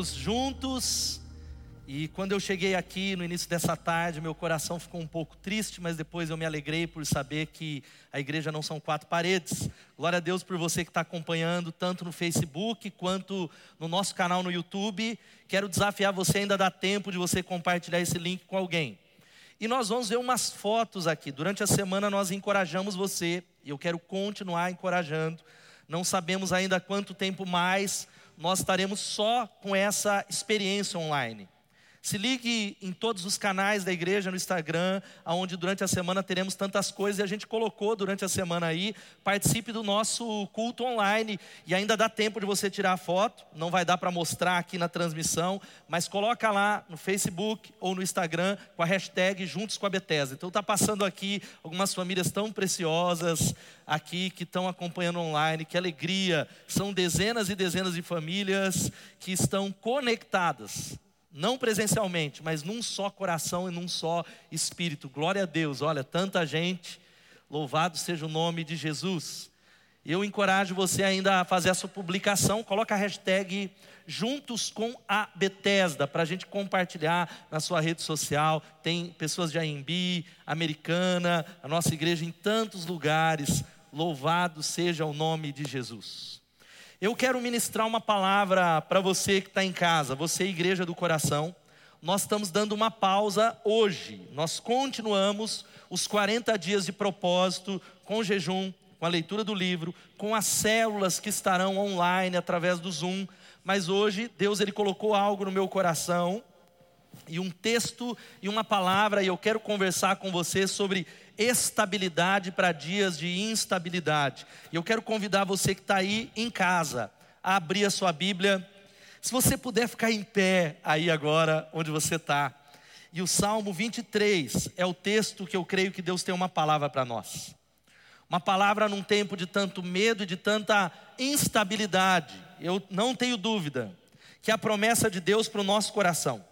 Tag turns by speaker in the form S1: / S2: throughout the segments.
S1: estamos juntos. E quando eu cheguei aqui no início dessa tarde, meu coração ficou um pouco triste, mas depois eu me alegrei por saber que a igreja não são quatro paredes. Glória a Deus por você que está acompanhando, tanto no Facebook quanto no nosso canal no YouTube. Quero desafiar você, ainda dá tempo de você compartilhar esse link com alguém. E nós vamos ver umas fotos aqui. Durante a semana nós encorajamos você, e eu quero continuar encorajando. Não sabemos ainda quanto tempo mais nós estaremos só com essa experiência online. Se ligue em todos os canais da igreja no Instagram, onde durante a semana teremos tantas coisas e a gente colocou durante a semana aí. Participe do nosso culto online e ainda dá tempo de você tirar a foto. Não vai dar para mostrar aqui na transmissão, mas coloca lá no Facebook ou no Instagram com a hashtag Juntos com a Bethesda. Então está passando aqui algumas famílias tão preciosas aqui que estão acompanhando online. Que alegria! São dezenas e dezenas de famílias que estão conectadas não presencialmente, mas num só coração e num só espírito. Glória a Deus, olha, tanta gente, louvado seja o nome de Jesus. Eu encorajo você ainda a fazer essa publicação, coloca a hashtag juntos com a Bethesda, para a gente compartilhar na sua rede social. Tem pessoas de AMB, Americana, a nossa igreja em tantos lugares. Louvado seja o nome de Jesus. Eu quero ministrar uma palavra para você que está em casa, você, igreja do coração. Nós estamos dando uma pausa hoje. Nós continuamos os 40 dias de propósito com jejum, com a leitura do livro, com as células que estarão online através do Zoom. Mas hoje Deus ele colocou algo no meu coração e um texto e uma palavra e eu quero conversar com você sobre estabilidade para dias de instabilidade. E eu quero convidar você que está aí em casa a abrir a sua Bíblia. Se você puder ficar em pé aí agora, onde você está. E o Salmo 23 é o texto que eu creio que Deus tem uma palavra para nós. Uma palavra num tempo de tanto medo e de tanta instabilidade. Eu não tenho dúvida que a promessa de Deus para o nosso coração.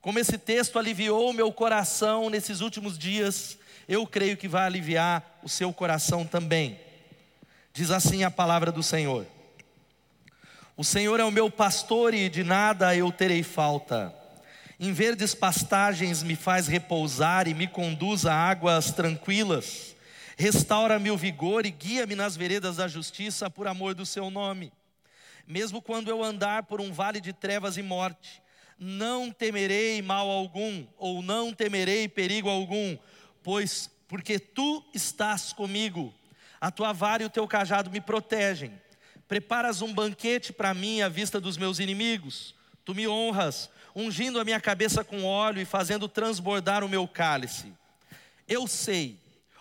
S1: Como esse texto aliviou meu coração nesses últimos dias, eu creio que vai aliviar o seu coração também. Diz assim a palavra do Senhor: O Senhor é o meu pastor e de nada eu terei falta. Em verdes pastagens me faz repousar e me conduz a águas tranquilas. Restaura-me o vigor e guia-me nas veredas da justiça por amor do seu nome. Mesmo quando eu andar por um vale de trevas e morte, não temerei mal algum, ou não temerei perigo algum, pois porque tu estás comigo, a tua vara e o teu cajado me protegem. Preparas um banquete para mim à vista dos meus inimigos. Tu me honras, ungindo a minha cabeça com óleo e fazendo transbordar o meu cálice. Eu sei,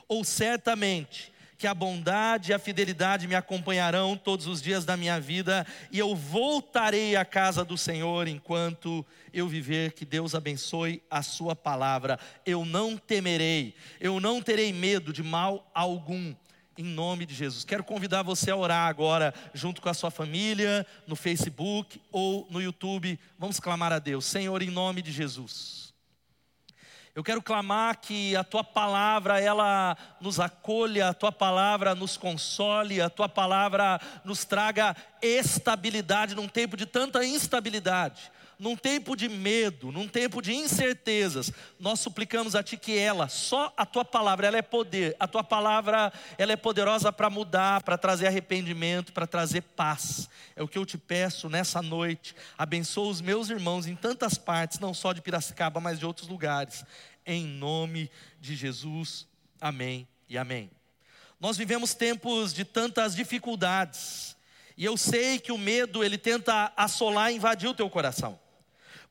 S1: ou certamente, que a bondade e a fidelidade me acompanharão todos os dias da minha vida, e eu voltarei à casa do Senhor enquanto eu viver. Que Deus abençoe a Sua palavra. Eu não temerei, eu não terei medo de mal algum. Em nome de Jesus. Quero convidar você a orar agora, junto com a sua família, no Facebook ou no YouTube. Vamos clamar a Deus. Senhor, em nome de Jesus. Eu quero clamar que a tua palavra ela nos acolha, a tua palavra nos console, a tua palavra nos traga estabilidade num tempo de tanta instabilidade, num tempo de medo, num tempo de incertezas. Nós suplicamos a ti que ela, só a tua palavra, ela é poder. A tua palavra, ela é poderosa para mudar, para trazer arrependimento, para trazer paz. É o que eu te peço nessa noite. Abençoa os meus irmãos em tantas partes, não só de Piracicaba, mas de outros lugares em nome de Jesus. Amém e amém. Nós vivemos tempos de tantas dificuldades, e eu sei que o medo ele tenta assolar e invadir o teu coração.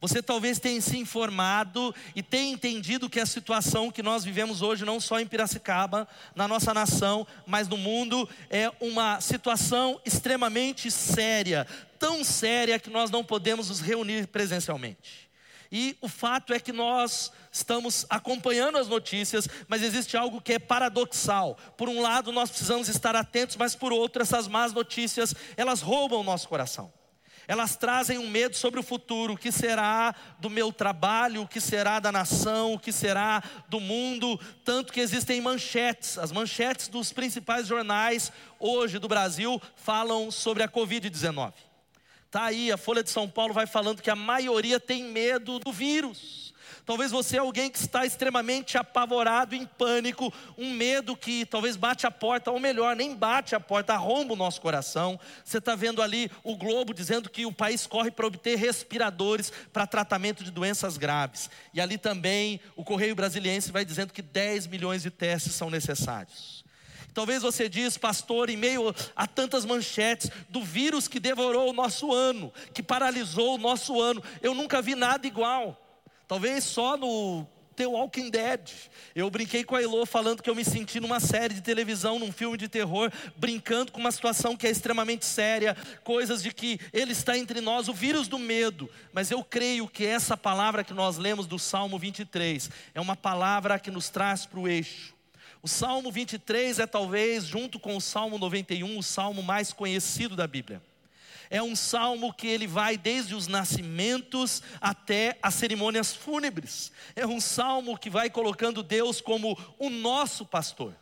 S1: Você talvez tenha se informado e tenha entendido que a situação que nós vivemos hoje, não só em Piracicaba, na nossa nação, mas no mundo, é uma situação extremamente séria, tão séria que nós não podemos nos reunir presencialmente. E o fato é que nós estamos acompanhando as notícias, mas existe algo que é paradoxal. Por um lado, nós precisamos estar atentos, mas por outro, essas más notícias, elas roubam o nosso coração. Elas trazem um medo sobre o futuro, o que será do meu trabalho, o que será da nação, o que será do mundo, tanto que existem manchetes. As manchetes dos principais jornais hoje do Brasil falam sobre a Covid-19. Tá aí, a Folha de São Paulo vai falando que a maioria tem medo do vírus. Talvez você é alguém que está extremamente apavorado, em pânico, um medo que talvez bate a porta, ou melhor, nem bate a porta, arromba o nosso coração. Você está vendo ali o Globo dizendo que o país corre para obter respiradores para tratamento de doenças graves. E ali também o Correio Brasiliense vai dizendo que 10 milhões de testes são necessários. Talvez você diz, pastor, em meio a tantas manchetes do vírus que devorou o nosso ano, que paralisou o nosso ano, eu nunca vi nada igual. Talvez só no The Walking Dead. Eu brinquei com a Elô falando que eu me senti numa série de televisão, num filme de terror, brincando com uma situação que é extremamente séria, coisas de que Ele está entre nós, o vírus do medo. Mas eu creio que essa palavra que nós lemos do Salmo 23 é uma palavra que nos traz para o eixo. O Salmo 23 é talvez, junto com o Salmo 91, o salmo mais conhecido da Bíblia. É um salmo que ele vai desde os nascimentos até as cerimônias fúnebres. É um salmo que vai colocando Deus como o nosso pastor.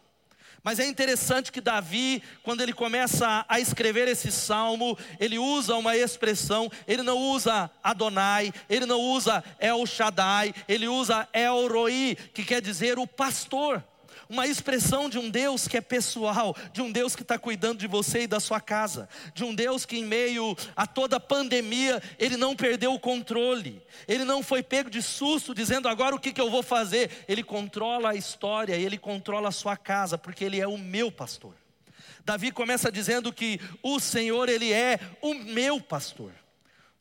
S1: Mas é interessante que Davi, quando ele começa a escrever esse salmo, ele usa uma expressão, ele não usa Adonai, ele não usa El Shaddai, ele usa El Roi, que quer dizer o pastor uma expressão de um Deus que é pessoal, de um Deus que está cuidando de você e da sua casa, de um Deus que, em meio a toda a pandemia, ele não perdeu o controle, ele não foi pego de susto, dizendo agora o que, que eu vou fazer. Ele controla a história, ele controla a sua casa, porque ele é o meu pastor. Davi começa dizendo que o Senhor, ele é o meu pastor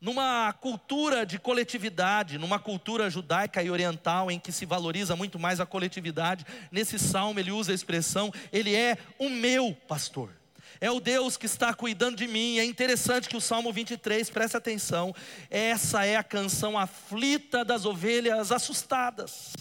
S1: numa cultura de coletividade, numa cultura judaica e oriental em que se valoriza muito mais a coletividade, nesse salmo ele usa a expressão: Ele é o meu pastor. É o Deus que está cuidando de mim. É interessante que o Salmo 23, preste atenção, essa é a canção aflita das ovelhas assustadas.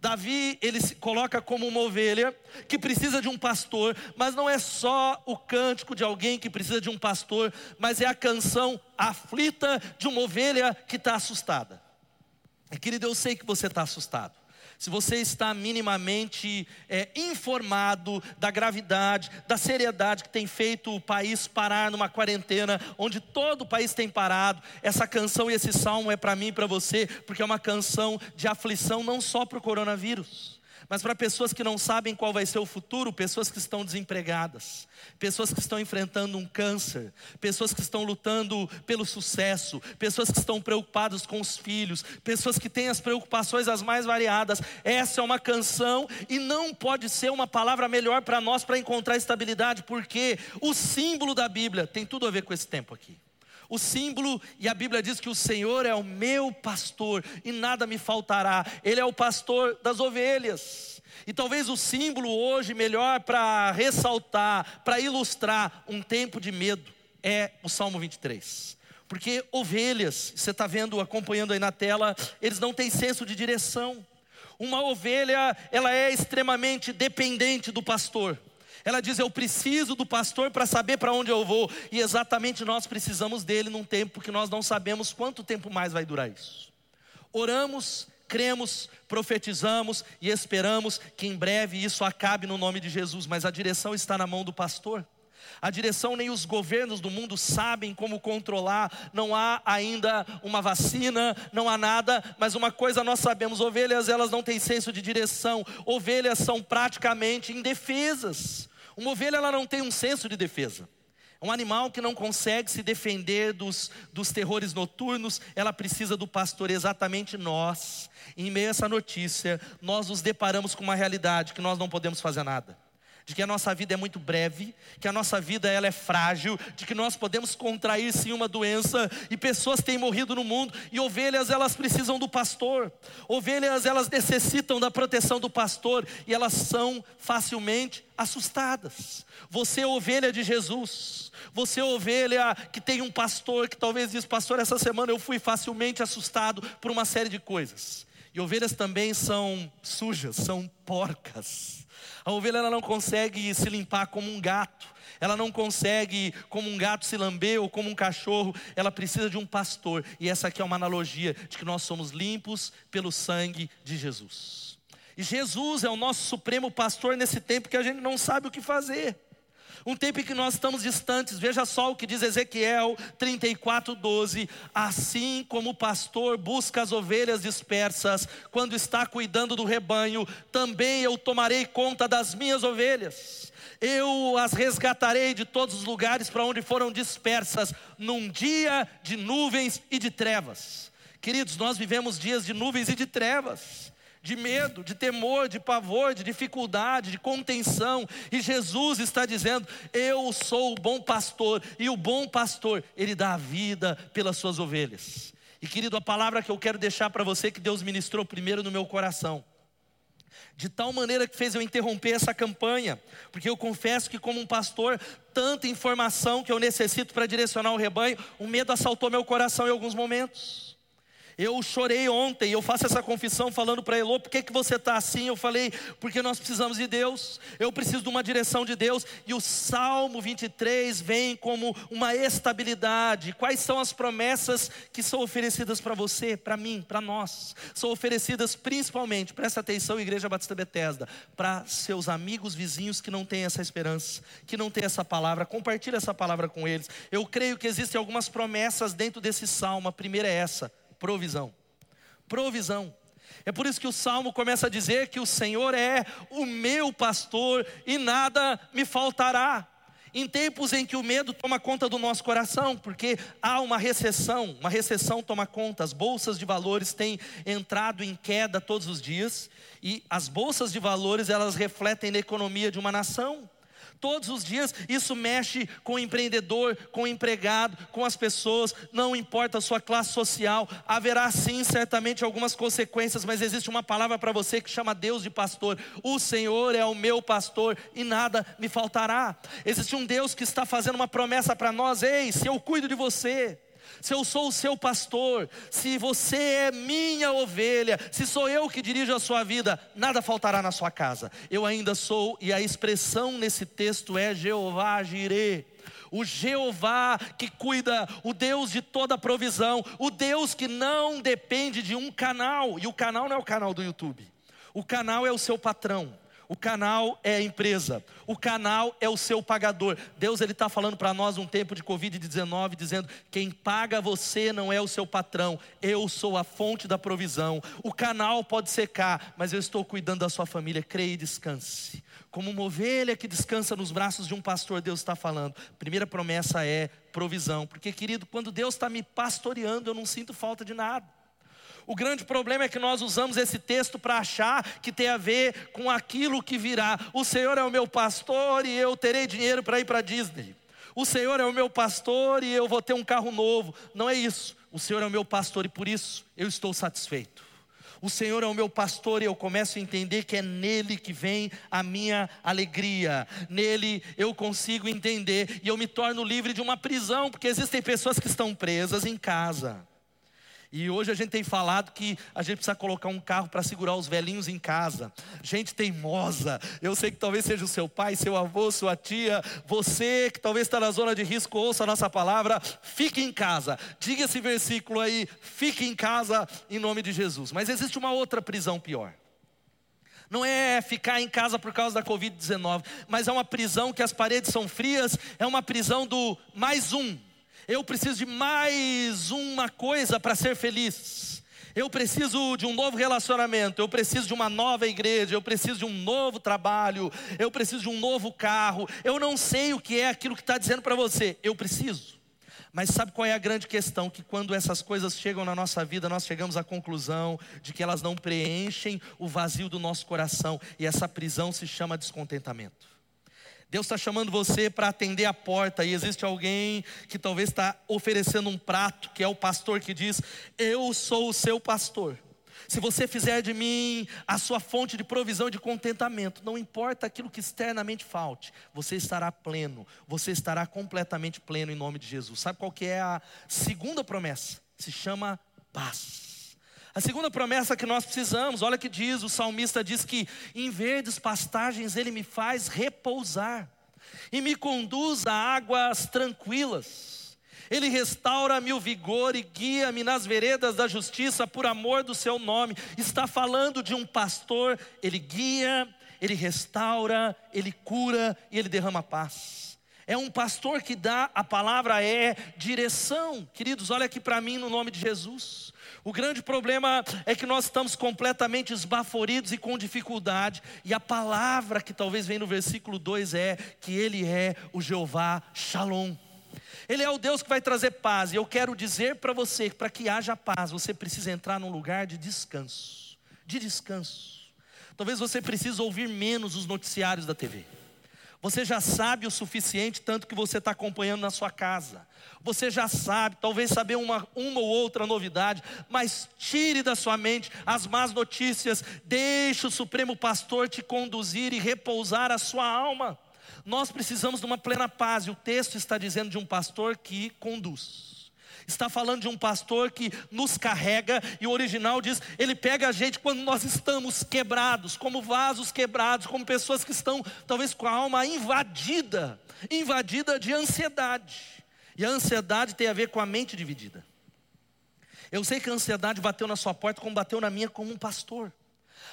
S1: Davi, ele se coloca como uma ovelha que precisa de um pastor, mas não é só o cântico de alguém que precisa de um pastor, mas é a canção aflita de uma ovelha que está assustada. Querido, eu sei que você está assustado se você está minimamente é, informado da gravidade, da seriedade que tem feito o país parar numa quarentena, onde todo o país tem parado, essa canção e esse salmo é para mim e para você, porque é uma canção de aflição não só para o coronavírus mas para pessoas que não sabem qual vai ser o futuro, pessoas que estão desempregadas, pessoas que estão enfrentando um câncer, pessoas que estão lutando pelo sucesso, pessoas que estão preocupadas com os filhos, pessoas que têm as preocupações as mais variadas. Essa é uma canção e não pode ser uma palavra melhor para nós para encontrar estabilidade, porque o símbolo da Bíblia tem tudo a ver com esse tempo aqui o símbolo, e a Bíblia diz que o Senhor é o meu pastor e nada me faltará, Ele é o pastor das ovelhas. E talvez o símbolo hoje melhor para ressaltar, para ilustrar um tempo de medo, é o Salmo 23. Porque ovelhas, você está vendo, acompanhando aí na tela, eles não têm senso de direção. Uma ovelha, ela é extremamente dependente do pastor. Ela diz: Eu preciso do pastor para saber para onde eu vou. E exatamente nós precisamos dele num tempo que nós não sabemos quanto tempo mais vai durar isso. Oramos, cremos, profetizamos e esperamos que em breve isso acabe no nome de Jesus, mas a direção está na mão do pastor. A direção nem os governos do mundo sabem como controlar. Não há ainda uma vacina, não há nada, mas uma coisa nós sabemos: ovelhas elas não têm senso de direção. Ovelhas são praticamente indefesas. Uma ovelha ela não tem um senso de defesa. É um animal que não consegue se defender dos, dos terrores noturnos, ela precisa do pastor, exatamente nós. Em meio a essa notícia, nós nos deparamos com uma realidade que nós não podemos fazer nada de que a nossa vida é muito breve, que a nossa vida ela é frágil, de que nós podemos contrair sim uma doença e pessoas têm morrido no mundo e ovelhas elas precisam do pastor. Ovelhas elas necessitam da proteção do pastor e elas são facilmente assustadas. Você é ovelha de Jesus. Você é ovelha que tem um pastor que talvez diz, pastor, essa semana eu fui facilmente assustado por uma série de coisas. E ovelhas também são sujas, são porcas. A ovelha ela não consegue se limpar como um gato. Ela não consegue, como um gato, se lamber ou como um cachorro. Ela precisa de um pastor. E essa aqui é uma analogia de que nós somos limpos pelo sangue de Jesus. E Jesus é o nosso supremo pastor nesse tempo que a gente não sabe o que fazer. Um tempo em que nós estamos distantes, veja só o que diz Ezequiel 34, 12. Assim como o pastor busca as ovelhas dispersas, quando está cuidando do rebanho, também eu tomarei conta das minhas ovelhas. Eu as resgatarei de todos os lugares para onde foram dispersas, num dia de nuvens e de trevas. Queridos, nós vivemos dias de nuvens e de trevas de medo, de temor, de pavor, de dificuldade, de contenção. E Jesus está dizendo: Eu sou o bom pastor, e o bom pastor, ele dá a vida pelas suas ovelhas. E querido, a palavra que eu quero deixar para você, que Deus ministrou primeiro no meu coração, de tal maneira que fez eu interromper essa campanha, porque eu confesso que, como um pastor, tanta informação que eu necessito para direcionar o rebanho, o medo assaltou meu coração em alguns momentos. Eu chorei ontem, eu faço essa confissão falando para Elô, por que, que você está assim? Eu falei, porque nós precisamos de Deus, eu preciso de uma direção de Deus, e o Salmo 23 vem como uma estabilidade. Quais são as promessas que são oferecidas para você, para mim, para nós? São oferecidas principalmente, presta atenção, Igreja Batista Bethesda, para seus amigos, vizinhos que não têm essa esperança, que não têm essa palavra, compartilhe essa palavra com eles. Eu creio que existem algumas promessas dentro desse salmo, a primeira é essa provisão. Provisão. É por isso que o salmo começa a dizer que o Senhor é o meu pastor e nada me faltará. Em tempos em que o medo toma conta do nosso coração, porque há uma recessão, uma recessão toma conta, as bolsas de valores têm entrado em queda todos os dias, e as bolsas de valores elas refletem na economia de uma nação. Todos os dias isso mexe com o empreendedor, com o empregado, com as pessoas, não importa a sua classe social, haverá sim certamente algumas consequências, mas existe uma palavra para você que chama Deus de pastor. O Senhor é o meu pastor e nada me faltará. Existe um Deus que está fazendo uma promessa para nós: ei, se eu cuido de você, se eu sou o seu pastor, se você é minha ovelha, se sou eu que dirijo a sua vida, nada faltará na sua casa. Eu ainda sou, e a expressão nesse texto é Jeová Jireh o Jeová que cuida, o Deus de toda provisão, o Deus que não depende de um canal, e o canal não é o canal do YouTube, o canal é o seu patrão. O canal é a empresa, o canal é o seu pagador. Deus ele está falando para nós um tempo de Covid-19, dizendo: quem paga você não é o seu patrão, eu sou a fonte da provisão. O canal pode secar, mas eu estou cuidando da sua família. Creia e descanse. Como uma ovelha que descansa nos braços de um pastor, Deus está falando. Primeira promessa é provisão, porque querido, quando Deus está me pastoreando, eu não sinto falta de nada. O grande problema é que nós usamos esse texto para achar que tem a ver com aquilo que virá. O Senhor é o meu pastor e eu terei dinheiro para ir para Disney. O Senhor é o meu pastor e eu vou ter um carro novo. Não é isso. O Senhor é o meu pastor e por isso eu estou satisfeito. O Senhor é o meu pastor e eu começo a entender que é nele que vem a minha alegria. Nele eu consigo entender e eu me torno livre de uma prisão, porque existem pessoas que estão presas em casa. E hoje a gente tem falado que a gente precisa colocar um carro para segurar os velhinhos em casa. Gente teimosa. Eu sei que talvez seja o seu pai, seu avô, sua tia. Você que talvez está na zona de risco, ouça a nossa palavra. Fique em casa. Diga esse versículo aí. Fique em casa em nome de Jesus. Mas existe uma outra prisão pior. Não é ficar em casa por causa da Covid-19, mas é uma prisão que as paredes são frias, é uma prisão do mais um eu preciso de mais uma coisa para ser feliz. Eu preciso de um novo relacionamento, eu preciso de uma nova igreja, eu preciso de um novo trabalho, eu preciso de um novo carro. Eu não sei o que é aquilo que está dizendo para você, eu preciso. Mas sabe qual é a grande questão? Que quando essas coisas chegam na nossa vida, nós chegamos à conclusão de que elas não preenchem o vazio do nosso coração, e essa prisão se chama descontentamento. Deus está chamando você para atender a porta, e existe alguém que talvez está oferecendo um prato, que é o pastor que diz: Eu sou o seu pastor. Se você fizer de mim a sua fonte de provisão e de contentamento, não importa aquilo que externamente falte, você estará pleno, você estará completamente pleno em nome de Jesus. Sabe qual que é a segunda promessa? Se chama paz. A segunda promessa que nós precisamos, olha que diz, o salmista diz que em verdes pastagens ele me faz repousar e me conduz a águas tranquilas. Ele restaura-me o vigor e guia-me nas veredas da justiça por amor do seu nome. Está falando de um pastor, ele guia, ele restaura, ele cura e ele derrama paz. É um pastor que dá, a palavra é direção. Queridos, olha aqui para mim no nome de Jesus. O grande problema é que nós estamos completamente esbaforidos e com dificuldade, e a palavra que talvez vem no versículo 2 é que Ele é o Jeová Shalom. Ele é o Deus que vai trazer paz, e eu quero dizer para você que para que haja paz, você precisa entrar num lugar de descanso de descanso. Talvez você precise ouvir menos os noticiários da TV. Você já sabe o suficiente, tanto que você está acompanhando na sua casa. Você já sabe, talvez saber uma, uma ou outra novidade, mas tire da sua mente as más notícias, deixe o Supremo Pastor te conduzir e repousar a sua alma. Nós precisamos de uma plena paz, e o texto está dizendo de um pastor que conduz está falando de um pastor que nos carrega, e o original diz: ele pega a gente quando nós estamos quebrados, como vasos quebrados, como pessoas que estão talvez com a alma invadida invadida de ansiedade. E a ansiedade tem a ver com a mente dividida. Eu sei que a ansiedade bateu na sua porta como bateu na minha como um pastor.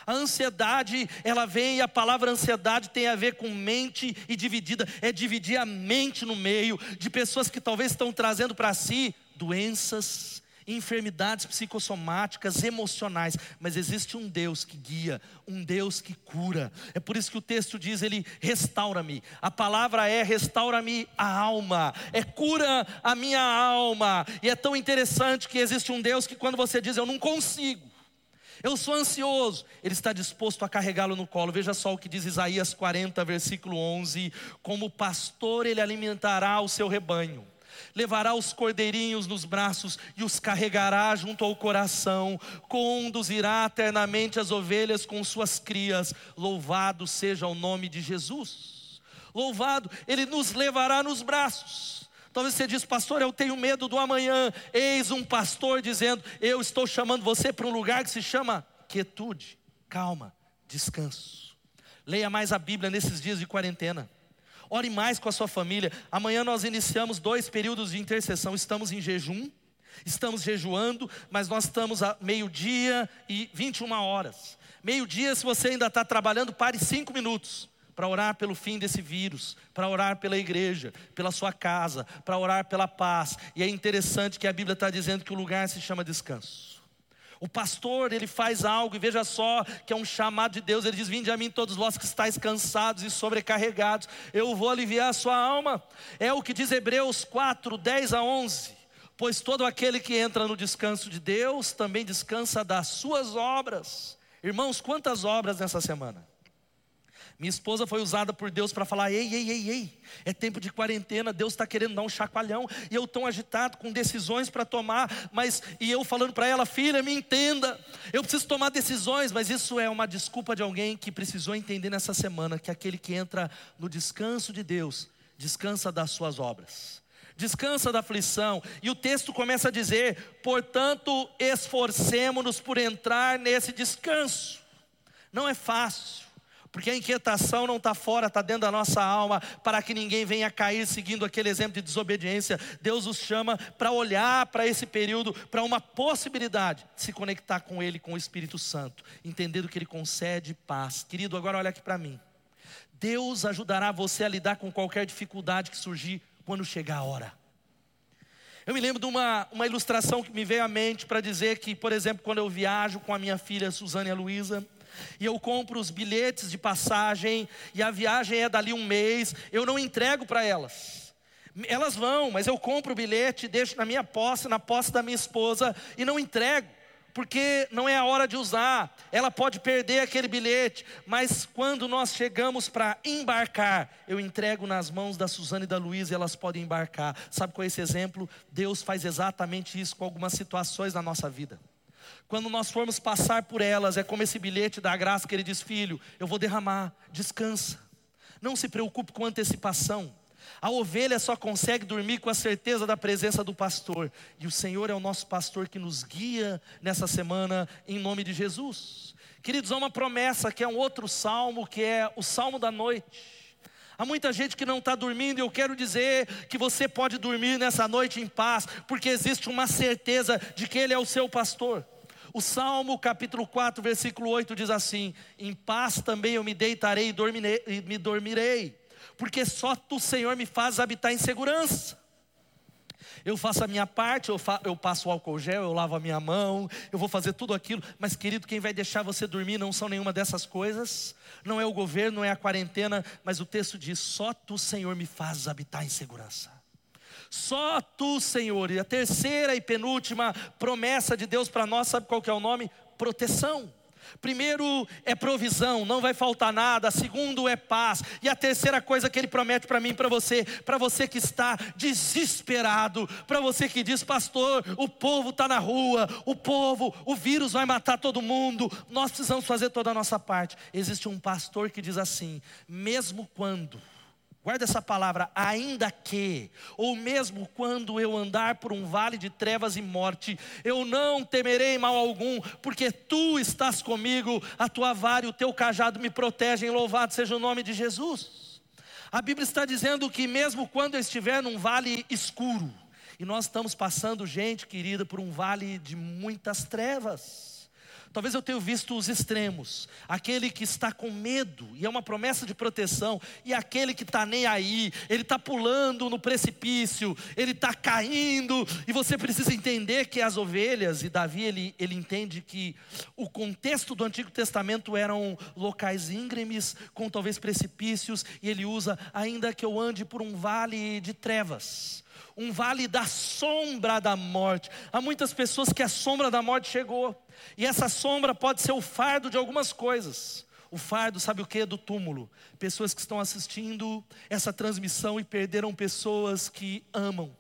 S1: A ansiedade, ela vem, e a palavra ansiedade tem a ver com mente e dividida, é dividir a mente no meio de pessoas que talvez estão trazendo para si doenças, enfermidades psicossomáticas, emocionais, mas existe um Deus que guia, um Deus que cura. É por isso que o texto diz: Ele restaura-me. A palavra é restaura-me a alma, é cura a minha alma. E é tão interessante que existe um Deus que, quando você diz eu não consigo, eu sou ansioso, Ele está disposto a carregá-lo no colo. Veja só o que diz Isaías 40, versículo 11: Como pastor, Ele alimentará o seu rebanho levará os cordeirinhos nos braços e os carregará junto ao coração, conduzirá eternamente as ovelhas com suas crias. Louvado seja o nome de Jesus. Louvado, Ele nos levará nos braços. Talvez você diz, pastor, eu tenho medo do amanhã. Eis um pastor dizendo: Eu estou chamando você para um lugar que se chama quietude, calma, descanso. Leia mais a Bíblia nesses dias de quarentena. Ore mais com a sua família. Amanhã nós iniciamos dois períodos de intercessão. Estamos em jejum, estamos jejuando, mas nós estamos a meio-dia e 21 horas. Meio-dia, se você ainda está trabalhando, pare cinco minutos para orar pelo fim desse vírus, para orar pela igreja, pela sua casa, para orar pela paz. E é interessante que a Bíblia está dizendo que o lugar se chama descanso. O pastor, ele faz algo, e veja só que é um chamado de Deus. Ele diz: Vinde a mim, todos vós que estáis cansados e sobrecarregados, eu vou aliviar a sua alma. É o que diz Hebreus 4, 10 a 11. Pois todo aquele que entra no descanso de Deus também descansa das suas obras. Irmãos, quantas obras nessa semana? Minha esposa foi usada por Deus para falar: ei, ei, ei, ei, é tempo de quarentena, Deus está querendo dar um chacoalhão, e eu tão agitado, com decisões para tomar, mas, e eu falando para ela: filha, me entenda, eu preciso tomar decisões, mas isso é uma desculpa de alguém que precisou entender nessa semana que aquele que entra no descanso de Deus, descansa das suas obras descansa da aflição. E o texto começa a dizer: portanto, esforcemos-nos por entrar nesse descanso. Não é fácil. Porque a inquietação não está fora, está dentro da nossa alma, para que ninguém venha cair seguindo aquele exemplo de desobediência. Deus os chama para olhar para esse período, para uma possibilidade de se conectar com Ele, com o Espírito Santo, entendendo que Ele concede paz. Querido, agora olha aqui para mim. Deus ajudará você a lidar com qualquer dificuldade que surgir quando chegar a hora. Eu me lembro de uma, uma ilustração que me veio à mente para dizer que, por exemplo, quando eu viajo com a minha filha Suzane e a Luísa, e eu compro os bilhetes de passagem, e a viagem é dali um mês, eu não entrego para elas. Elas vão, mas eu compro o bilhete, deixo na minha posse, na posse da minha esposa, e não entrego porque não é a hora de usar, ela pode perder aquele bilhete, mas quando nós chegamos para embarcar, eu entrego nas mãos da Suzana e da Luísa e elas podem embarcar. Sabe qual é esse exemplo? Deus faz exatamente isso com algumas situações na nossa vida. Quando nós formos passar por elas, é como esse bilhete da graça que ele diz: Filho, eu vou derramar, descansa. Não se preocupe com antecipação. A ovelha só consegue dormir com a certeza da presença do pastor. E o Senhor é o nosso pastor que nos guia nessa semana, em nome de Jesus. Queridos, há uma promessa que é um outro salmo, que é o salmo da noite. Há muita gente que não está dormindo, e eu quero dizer que você pode dormir nessa noite em paz, porque existe uma certeza de que Ele é o seu pastor. O Salmo capítulo 4, versículo 8 diz assim: Em paz também eu me deitarei e, dormirei, me dormirei, porque só tu, Senhor, me faz habitar em segurança. Eu faço a minha parte, eu, eu passo o álcool gel, eu lavo a minha mão, eu vou fazer tudo aquilo, mas querido, quem vai deixar você dormir não são nenhuma dessas coisas, não é o governo, não é a quarentena, mas o texto diz: só tu, Senhor, me fazes habitar em segurança. Só tu, Senhor. E a terceira e penúltima promessa de Deus para nós, sabe qual que é o nome? Proteção. Primeiro é provisão, não vai faltar nada. Segundo é paz. E a terceira coisa que ele promete para mim para você, para você que está desesperado, para você que diz, pastor, o povo está na rua, o povo, o vírus vai matar todo mundo, nós precisamos fazer toda a nossa parte. Existe um pastor que diz assim: mesmo quando Guarda essa palavra, ainda que, ou mesmo quando eu andar por um vale de trevas e morte, eu não temerei mal algum, porque tu estás comigo, a tua vara e o teu cajado me protegem, louvado seja o nome de Jesus. A Bíblia está dizendo que mesmo quando eu estiver num vale escuro, e nós estamos passando, gente querida, por um vale de muitas trevas, Talvez eu tenha visto os extremos. Aquele que está com medo, e é uma promessa de proteção, e aquele que está nem aí, ele está pulando no precipício, ele está caindo, e você precisa entender que as ovelhas, e Davi ele, ele entende que o contexto do Antigo Testamento eram locais íngremes, com talvez precipícios, e ele usa, ainda que eu ande por um vale de trevas um vale da sombra da morte. Há muitas pessoas que a sombra da morte chegou, e essa sombra pode ser o fardo de algumas coisas. O fardo, sabe o que? Do túmulo. Pessoas que estão assistindo essa transmissão e perderam pessoas que amam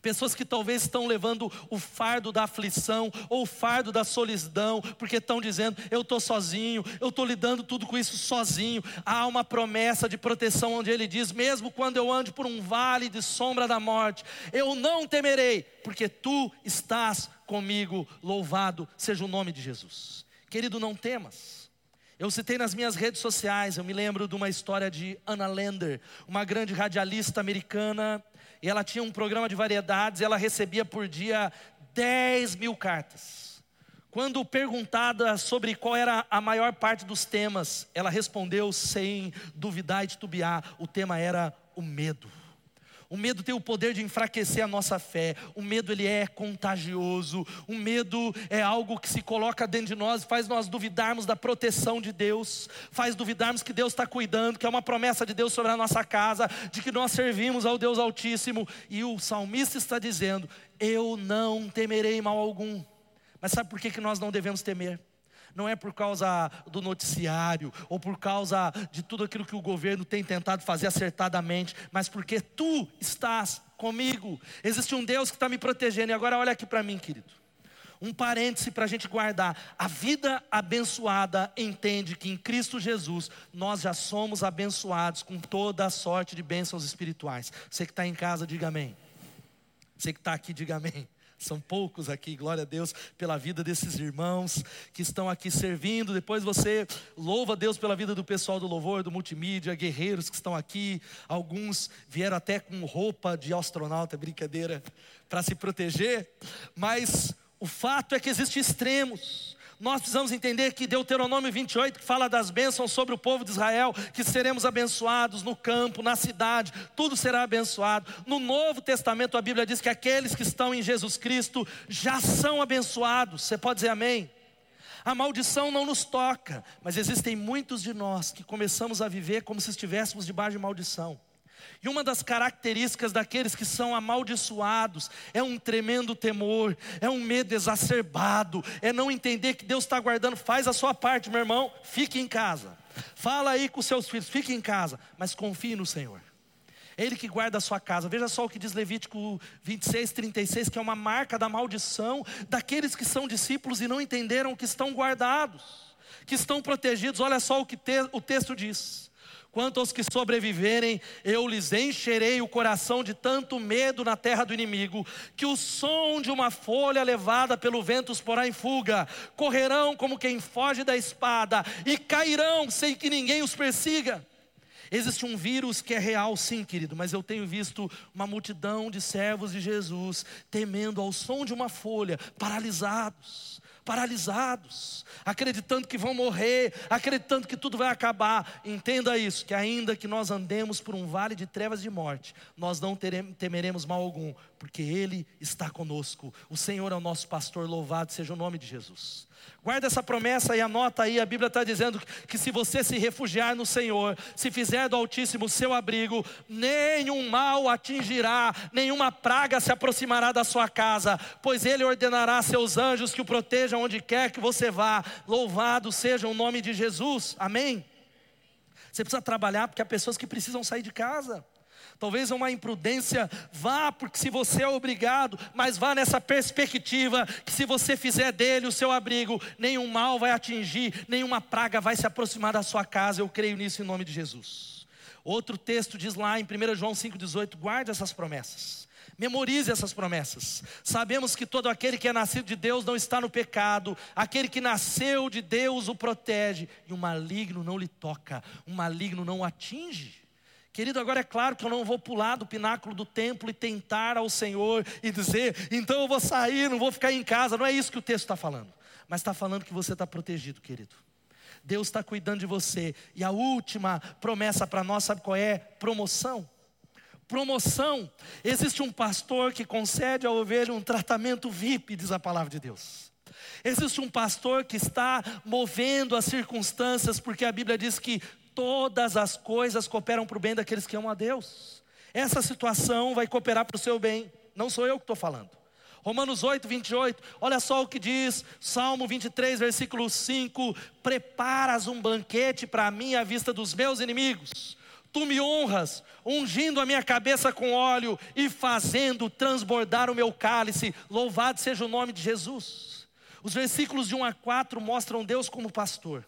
S1: Pessoas que talvez estão levando o fardo da aflição ou o fardo da solidão, porque estão dizendo: eu estou sozinho, eu estou lidando tudo com isso sozinho. Há uma promessa de proteção onde ele diz: mesmo quando eu ande por um vale de sombra da morte, eu não temerei, porque tu estás comigo. Louvado seja o nome de Jesus. Querido, não temas. Eu citei nas minhas redes sociais, eu me lembro de uma história de Anna Lander, uma grande radialista americana e ela tinha um programa de variedades, ela recebia por dia 10 mil cartas. Quando perguntada sobre qual era a maior parte dos temas, ela respondeu sem duvidar e titubear: o tema era o medo. O medo tem o poder de enfraquecer a nossa fé. O medo ele é contagioso. O medo é algo que se coloca dentro de nós, faz nós duvidarmos da proteção de Deus, faz duvidarmos que Deus está cuidando, que é uma promessa de Deus sobre a nossa casa, de que nós servimos ao Deus Altíssimo. E o salmista está dizendo: Eu não temerei mal algum. Mas sabe por que, que nós não devemos temer? Não é por causa do noticiário ou por causa de tudo aquilo que o governo tem tentado fazer acertadamente, mas porque tu estás comigo. Existe um Deus que está me protegendo. E agora olha aqui para mim, querido. Um parêntese para a gente guardar. A vida abençoada entende que em Cristo Jesus nós já somos abençoados com toda a sorte de bênçãos espirituais. Você que está em casa, diga amém. Você que está aqui, diga amém. São poucos aqui, glória a Deus pela vida desses irmãos que estão aqui servindo. Depois você louva a Deus pela vida do pessoal do louvor, do multimídia, guerreiros que estão aqui. Alguns vieram até com roupa de astronauta, brincadeira, para se proteger. Mas o fato é que existem extremos. Nós precisamos entender que Deuteronômio 28, que fala das bênçãos sobre o povo de Israel, que seremos abençoados no campo, na cidade, tudo será abençoado. No Novo Testamento a Bíblia diz que aqueles que estão em Jesus Cristo já são abençoados. Você pode dizer amém? A maldição não nos toca, mas existem muitos de nós que começamos a viver como se estivéssemos debaixo de maldição. E uma das características daqueles que são amaldiçoados é um tremendo temor, é um medo exacerbado, é não entender que Deus está guardando. Faz a sua parte, meu irmão, fique em casa. Fala aí com seus filhos, fique em casa, mas confie no Senhor. Ele que guarda a sua casa. Veja só o que diz Levítico 26, 36, que é uma marca da maldição daqueles que são discípulos e não entenderam que estão guardados, que estão protegidos. Olha só o que te, o texto diz. Quanto aos que sobreviverem, eu lhes encherei o coração de tanto medo na terra do inimigo, que o som de uma folha levada pelo vento os porá em fuga, correrão como quem foge da espada, e cairão sem que ninguém os persiga. Existe um vírus que é real, sim, querido, mas eu tenho visto uma multidão de servos de Jesus temendo ao som de uma folha, paralisados paralisados, acreditando que vão morrer, acreditando que tudo vai acabar. Entenda isso: que ainda que nós andemos por um vale de trevas de morte, nós não teremos, temeremos mal algum, porque Ele está conosco. O Senhor é o nosso pastor, louvado seja o nome de Jesus. Guarda essa promessa e anota aí, a Bíblia está dizendo que se você se refugiar no Senhor, se fizer do Altíssimo seu abrigo, nenhum mal atingirá, nenhuma praga se aproximará da sua casa, pois Ele ordenará seus anjos que o protejam onde quer que você vá. Louvado seja o nome de Jesus, amém? Você precisa trabalhar porque há pessoas que precisam sair de casa. Talvez uma imprudência, vá, porque se você é obrigado, mas vá nessa perspectiva que se você fizer dele o seu abrigo, nenhum mal vai atingir, nenhuma praga vai se aproximar da sua casa. Eu creio nisso em nome de Jesus. Outro texto diz lá em 1 João 5,18: guarde essas promessas. Memorize essas promessas. Sabemos que todo aquele que é nascido de Deus não está no pecado, aquele que nasceu de Deus o protege, e o maligno não lhe toca, o maligno não o atinge. Querido, agora é claro que eu não vou pular do pináculo do templo e tentar ao Senhor e dizer, então eu vou sair, não vou ficar em casa. Não é isso que o texto está falando. Mas está falando que você está protegido, querido. Deus está cuidando de você. E a última promessa para nós, sabe qual é? Promoção. Promoção. Existe um pastor que concede ao ovelha um tratamento VIP, diz a palavra de Deus. Existe um pastor que está movendo as circunstâncias, porque a Bíblia diz que todas as coisas cooperam para o bem daqueles que amam a Deus. Essa situação vai cooperar para o seu bem, não sou eu que estou falando. Romanos 8, 28, olha só o que diz, Salmo 23, versículo 5: Preparas um banquete para mim à vista dos meus inimigos. Tu me honras, ungindo a minha cabeça com óleo e fazendo transbordar o meu cálice. Louvado seja o nome de Jesus. Os versículos de 1 a 4 mostram Deus como pastor.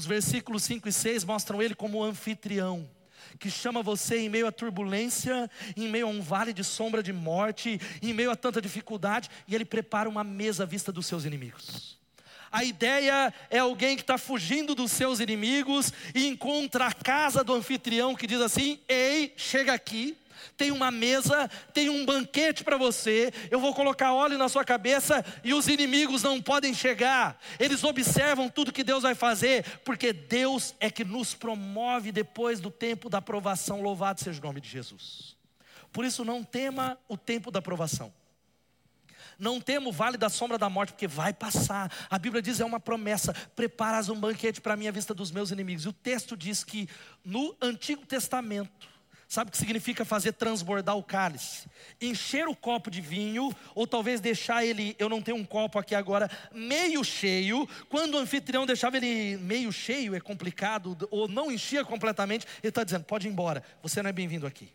S1: Os versículos 5 e 6 mostram ele como anfitrião, que chama você em meio à turbulência, em meio a um vale de sombra de morte, em meio a tanta dificuldade, e ele prepara uma mesa à vista dos seus inimigos. A ideia é alguém que está fugindo dos seus inimigos e encontra a casa do anfitrião que diz assim: Ei, chega aqui, tem uma mesa, tem um banquete para você, eu vou colocar óleo na sua cabeça e os inimigos não podem chegar. Eles observam tudo que Deus vai fazer, porque Deus é que nos promove depois do tempo da aprovação. Louvado seja o nome de Jesus. Por isso, não tema o tempo da aprovação. Não tema o vale da sombra da morte, porque vai passar. A Bíblia diz: é uma promessa. Preparas um banquete para mim à vista dos meus inimigos. E o texto diz que no Antigo Testamento, Sabe o que significa fazer transbordar o cálice? Encher o copo de vinho, ou talvez deixar ele, eu não tenho um copo aqui agora, meio cheio. Quando o anfitrião deixava ele meio cheio, é complicado, ou não enchia completamente, ele está dizendo: pode ir embora, você não é bem-vindo aqui.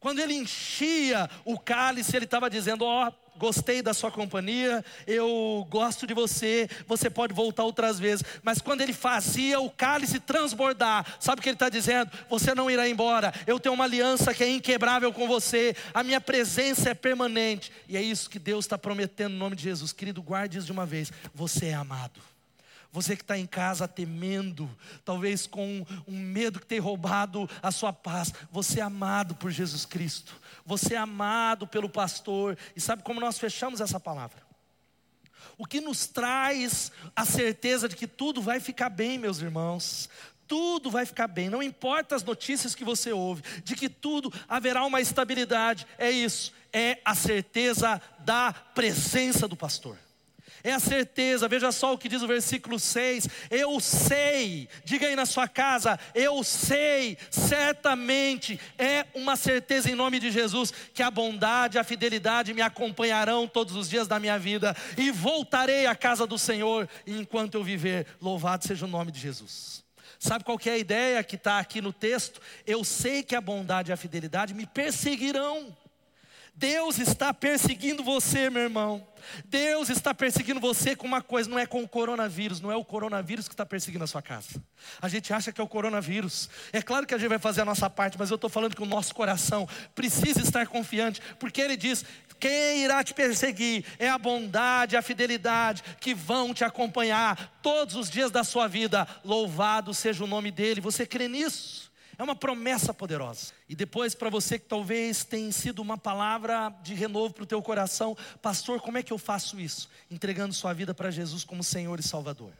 S1: Quando ele enchia o cálice, ele estava dizendo: Ó, oh, gostei da sua companhia, eu gosto de você, você pode voltar outras vezes. Mas quando ele fazia o cálice transbordar, sabe o que ele está dizendo? Você não irá embora, eu tenho uma aliança que é inquebrável com você, a minha presença é permanente. E é isso que Deus está prometendo no nome de Jesus. Querido, guarde isso de uma vez: você é amado. Você que está em casa temendo, talvez com um medo que tem roubado a sua paz, você é amado por Jesus Cristo, você é amado pelo pastor, e sabe como nós fechamos essa palavra? O que nos traz a certeza de que tudo vai ficar bem, meus irmãos, tudo vai ficar bem, não importa as notícias que você ouve, de que tudo haverá uma estabilidade, é isso, é a certeza da presença do pastor é a certeza, veja só o que diz o versículo 6: Eu sei, diga aí na sua casa, eu sei, certamente, é uma certeza em nome de Jesus, que a bondade a fidelidade me acompanharão todos os dias da minha vida, e voltarei à casa do Senhor enquanto eu viver, louvado seja o nome de Jesus. Sabe qual é a ideia que está aqui no texto? Eu sei que a bondade e a fidelidade me perseguirão. Deus está perseguindo você, meu irmão. Deus está perseguindo você com uma coisa, não é com o coronavírus, não é o coronavírus que está perseguindo a sua casa. A gente acha que é o coronavírus. É claro que a gente vai fazer a nossa parte, mas eu estou falando que o nosso coração precisa estar confiante, porque Ele diz: quem irá te perseguir é a bondade, a fidelidade que vão te acompanhar todos os dias da sua vida. Louvado seja o nome dEle. Você crê nisso? É uma promessa poderosa. E depois, para você que talvez tenha sido uma palavra de renovo para o teu coração, pastor, como é que eu faço isso? Entregando sua vida para Jesus como Senhor e Salvador.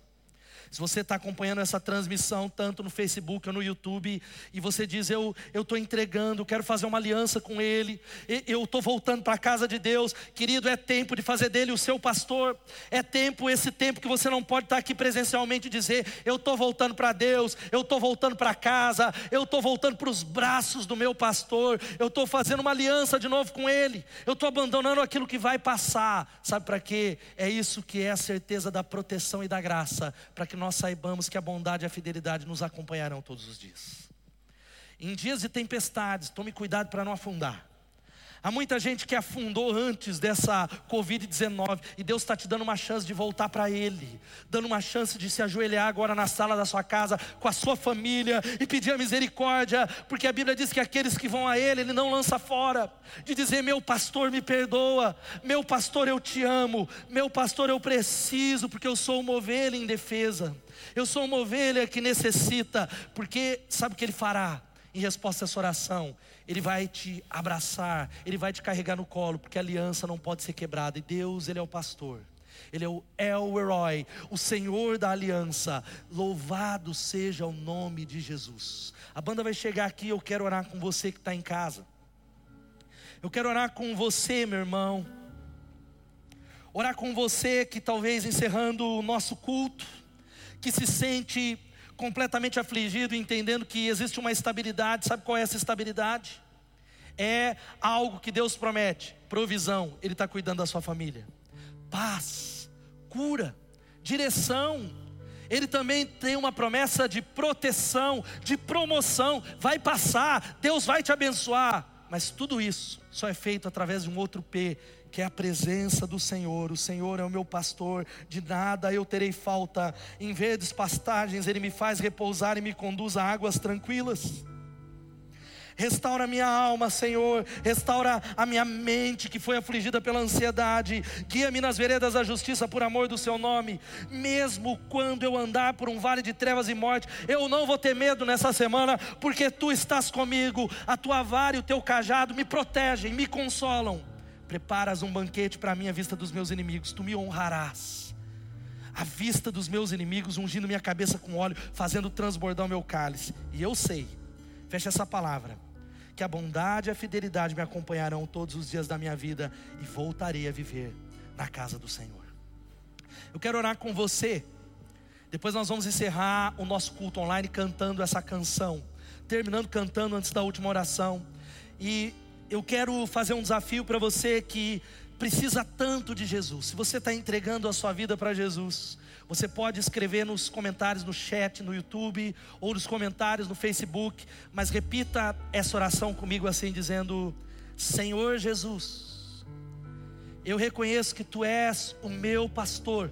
S1: Se você está acompanhando essa transmissão, tanto no Facebook ou no YouTube, e você diz: Eu estou entregando, quero fazer uma aliança com Ele, eu estou voltando para a casa de Deus, querido, é tempo de fazer dele o seu pastor, é tempo, esse tempo que você não pode estar tá aqui presencialmente e dizer: Eu estou voltando para Deus, eu estou voltando para casa, eu estou voltando para os braços do meu pastor, eu estou fazendo uma aliança de novo com Ele, eu estou abandonando aquilo que vai passar, sabe para quê? É isso que é a certeza da proteção e da graça, para que nós saibamos que a bondade e a fidelidade nos acompanharão todos os dias. Em dias de tempestades, tome cuidado para não afundar. Há muita gente que afundou antes dessa Covid-19 e Deus está te dando uma chance de voltar para Ele, dando uma chance de se ajoelhar agora na sala da sua casa com a sua família e pedir a misericórdia, porque a Bíblia diz que aqueles que vão a Ele, Ele não lança fora. De dizer: Meu pastor me perdoa, meu pastor eu te amo, meu pastor eu preciso, porque eu sou uma ovelha indefesa. Eu sou uma ovelha que necessita, porque sabe o que Ele fará? Em resposta a essa oração, Ele vai te abraçar, Ele vai te carregar no colo, porque a aliança não pode ser quebrada. E Deus, Ele é o pastor. Ele é o El Herói, o Senhor da aliança. Louvado seja o nome de Jesus. A banda vai chegar aqui. Eu quero orar com você que está em casa. Eu quero orar com você, meu irmão. Orar com você que talvez encerrando o nosso culto, que se sente completamente afligido, entendendo que existe uma estabilidade. Sabe qual é essa estabilidade? É algo que Deus promete: provisão, Ele está cuidando da sua família, paz, cura, direção. Ele também tem uma promessa de proteção, de promoção. Vai passar, Deus vai te abençoar. Mas tudo isso só é feito através de um outro P, que é a presença do Senhor. O Senhor é o meu pastor, de nada eu terei falta. Em verdes pastagens ele me faz repousar e me conduz a águas tranquilas. Restaura minha alma, Senhor. Restaura a minha mente que foi afligida pela ansiedade. Guia-me nas veredas da justiça por amor do seu nome. Mesmo quando eu andar por um vale de trevas e morte, eu não vou ter medo nessa semana, porque tu estás comigo. A tua vara e o teu cajado me protegem, me consolam. Preparas um banquete para mim à vista dos meus inimigos, tu me honrarás. À vista dos meus inimigos, ungindo minha cabeça com óleo, fazendo transbordar o meu cálice. E eu sei, fecha essa palavra, que a bondade e a fidelidade me acompanharão todos os dias da minha vida e voltarei a viver na casa do Senhor. Eu quero orar com você. Depois nós vamos encerrar o nosso culto online cantando essa canção, terminando cantando antes da última oração. E eu quero fazer um desafio para você que precisa tanto de Jesus. Se você está entregando a sua vida para Jesus, você pode escrever nos comentários no chat, no YouTube ou nos comentários no Facebook, mas repita essa oração comigo assim, dizendo: Senhor Jesus, eu reconheço que Tu és o meu pastor,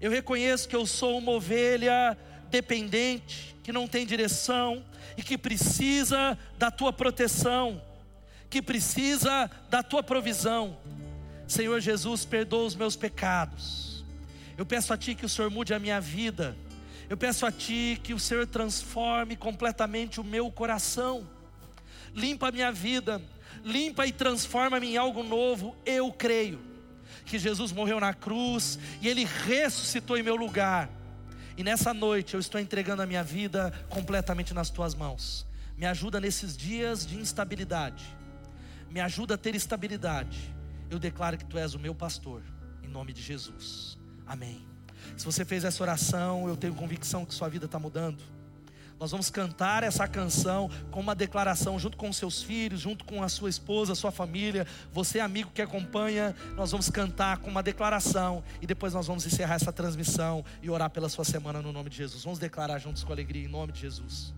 S1: eu reconheço que eu sou uma ovelha dependente, que não tem direção e que precisa da Tua proteção que precisa da tua provisão. Senhor Jesus, perdoa os meus pecados. Eu peço a Ti que o Senhor mude a minha vida. Eu peço a Ti que o Senhor transforme completamente o meu coração. Limpa a minha vida, limpa e transforma-me em algo novo. Eu creio que Jesus morreu na cruz e Ele ressuscitou em meu lugar. E nessa noite eu estou entregando a minha vida completamente nas tuas mãos. Me ajuda nesses dias de instabilidade me ajuda a ter estabilidade. Eu declaro que tu és o meu pastor, em nome de Jesus. Amém. Se você fez essa oração, eu tenho convicção que sua vida está mudando. Nós vamos cantar essa canção com uma declaração junto com seus filhos, junto com a sua esposa, sua família, você amigo que acompanha, nós vamos cantar com uma declaração e depois nós vamos encerrar essa transmissão e orar pela sua semana no nome de Jesus. Vamos declarar juntos com alegria em nome de Jesus.